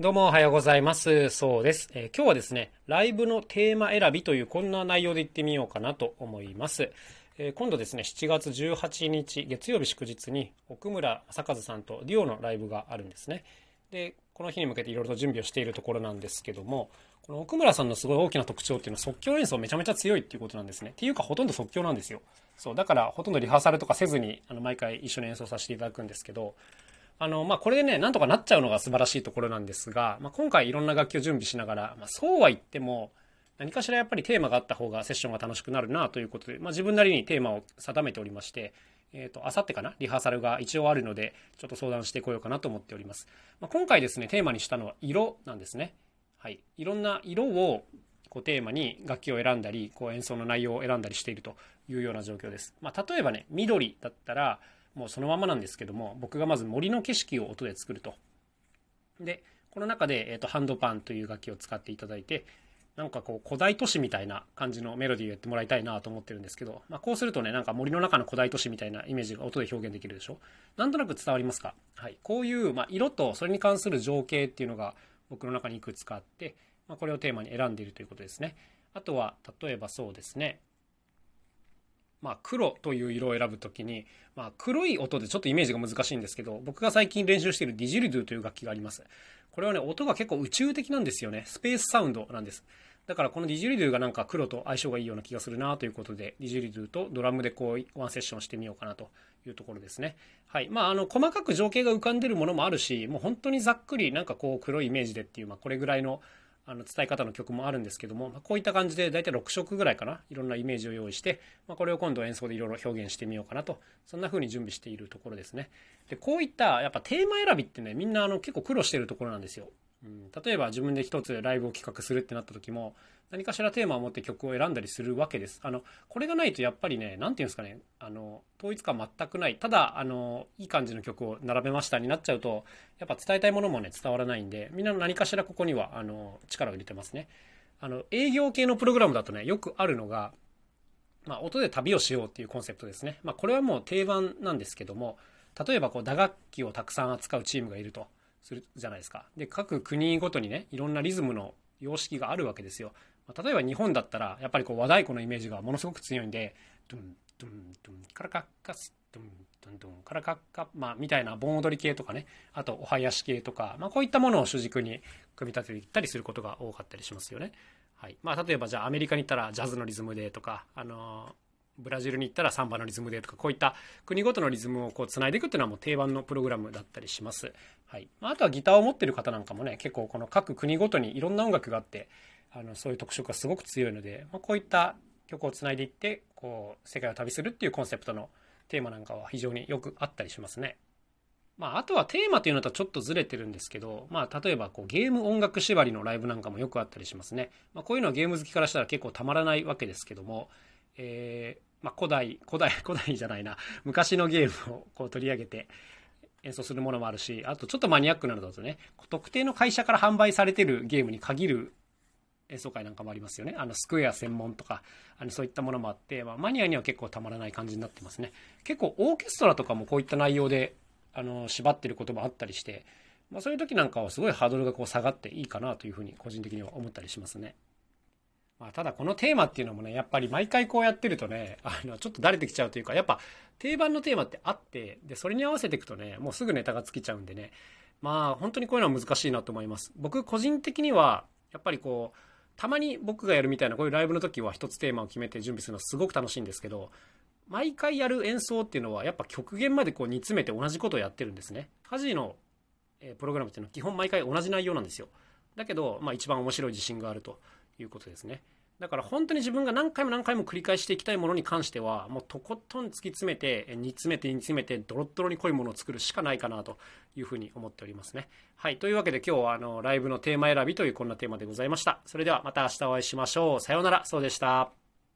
どうもおはようございます。そうです、えー、今日はですね、ライブのテーマ選びというこんな内容でいってみようかなと思います。えー、今度ですね、7月18日月曜日祝日に奥村正和さんとデュオのライブがあるんですね。で、この日に向けていろいろと準備をしているところなんですけども、この奥村さんのすごい大きな特徴っていうのは即興演奏めちゃめちゃ強いっていうことなんですね。っていうかほとんど即興なんですよ。そう、だからほとんどリハーサルとかせずにあの毎回一緒に演奏させていただくんですけど、あの、まあ、これでね、なんとかなっちゃうのが素晴らしいところなんですが、まあ、今回いろんな楽器を準備しながら、まあ、そうは言っても、何かしらやっぱりテーマがあった方がセッションが楽しくなるなということで、まあ、自分なりにテーマを定めておりまして、えっ、ー、と、あさってかなリハーサルが一応あるので、ちょっと相談してこようかなと思っております。まあ、今回ですね、テーマにしたのは色なんですね。はい。いろんな色をこうテーマに楽器を選んだり、こう演奏の内容を選んだりしているというような状況です。まあ、例えばね、緑だったら、もうそのままなんですけども、僕がまず森の景色を音で作ると。で、この中で、えーと、ハンドパンという楽器を使っていただいて、なんかこう古代都市みたいな感じのメロディーをやってもらいたいなと思ってるんですけど、まあ、こうするとね、なんか森の中の古代都市みたいなイメージが音で表現できるでしょ？なんとなく伝わりますか？はい。こういう、まあ、色とそれに関する情景っていうのが僕の中にいくつかあって、まあ、これをテーマに選んでいるということですね。あとは、例えばそうですね。まあ、黒という色を選ぶときに、まあ、黒い音でちょっとイメージが難しいんですけど、僕が最近練習しているディジルドゥという楽器があります。これはね、音が結構宇宙的なんですよね。スペースサウンドなんです。だからこのディジリドゥがなんか黒と相性がいいような気がするなということで、ディジリドゥとドラムでこう、ワンセッションしてみようかなというところですね。はい。まあ、あの、細かく情景が浮かんでるものもあるし、もう本当にざっくりなんかこう、黒いイメージでっていう、まあ、これぐらいのあの伝え方の曲もあるんですけども、まこういった感じで大体6色ぐらいかな、いろんなイメージを用意して、ま、これを今度演奏でいろいろ表現してみようかなと、そんな風に準備しているところですね。で、こういったやっぱテーマ選びってね、みんなあの結構苦労してるところなんですよ。うん、例えば自分で一つライブを企画するってなった時も何かしらテーマを持って曲を選んだりするわけです。あのこれがないとやっぱりね何て言うんですかねあの統一感全くないただあのいい感じの曲を並べましたになっちゃうとやっぱ伝えたいものもね伝わらないんでみんな何かしらここにはあの力を入れてますね。あの営業系のプログラムだとねよくあるのが、まあ、音で旅をしようっていうコンセプトですね。まあ、これはもう定番なんですけども例えばこう打楽器をたくさん扱うチームがいると。するじゃないですか。で、各国ごとにね、いろんなリズムの様式があるわけですよ。ま例えば日本だったら、やっぱりこう和太鼓のイメージがものすごく強いんで、ドゥン、ドゥン、ドゥン、カラカッカス、ドゥン、ドゥン、ドゥン、カラカッカ、まあ、みたいな盆踊り系とかね、あとお囃子系とか、まあ、こういったものを主軸に組み立てていったりすることが多かったりしますよね。はい。まあ、例えばじゃあアメリカに行ったらジャズのリズムでとか、あのブラジルに行ったらサンバのリズムでとか、こういった国ごとのリズムをこう繋いでいくっていうのはもう定番のプログラムだったりします。はい。あとはギターを持ってる方なんかもね、結構この各国ごとにいろんな音楽があって、あの、そういう特色がすごく強いので、まあ、こういった曲を繋いでいって、こう、世界を旅するっていうコンセプトのテーマなんかは非常によくあったりしますね。まあ、あとはテーマというのとはちょっとずれてるんですけど、まあ、例えばこうゲーム音楽縛りのライブなんかもよくあったりしますね。まあ、こういうのはゲーム好きからしたら結構たまらないわけですけども、えー、まあ、古代、古代、古代じゃないな、昔のゲームをこう取り上げて演奏するものもあるし、あとちょっとマニアックなのだとね、特定の会社から販売されてるゲームに限る演奏会なんかもありますよね。あの、スクエア専門とか、あの、そういったものもあって、まあ、マニアには結構たまらない感じになってますね。結構オーケストラとかもこういった内容で、あの、縛ってることもあったりして、まあ、そういう時なんかはすごいハードルがこう下がっていいかなというふうに個人的には思ったりしますね。まあ、ただこのテーマっていうのもね、やっぱり毎回こうやってるとね、あの、ちょっと慣れてきちゃうというか、やっぱ定番のテーマってあって、で、それに合わせていくとね、もうすぐネタが尽きちゃうんでね、まあ、本当にこういうのは難しいなと思います。僕個人的には、やっぱりこう、たまに僕がやるみたいなこういうライブの時は一つテーマを決めて準備するのはすごく楽しいんですけど、毎回やる演奏っていうのはやっぱ極限までこう煮詰めて同じことをやってるんですね。家事のプログラムっていうのは基本毎回同じ内容なんですよ。だけど、まあ一番面白い自信があると。いうことですね。だから本当に自分が何回も何回も繰り返していきたいものに関しては、もうとことん突き詰めて、煮詰めて煮詰めて、ドロッドロに濃いものを作るしかないかなというふうに思っておりますね。はい。というわけで今日はあの、ライブのテーマ選びというこんなテーマでございました。それではまた明日お会いしましょう。さようなら。そうでした。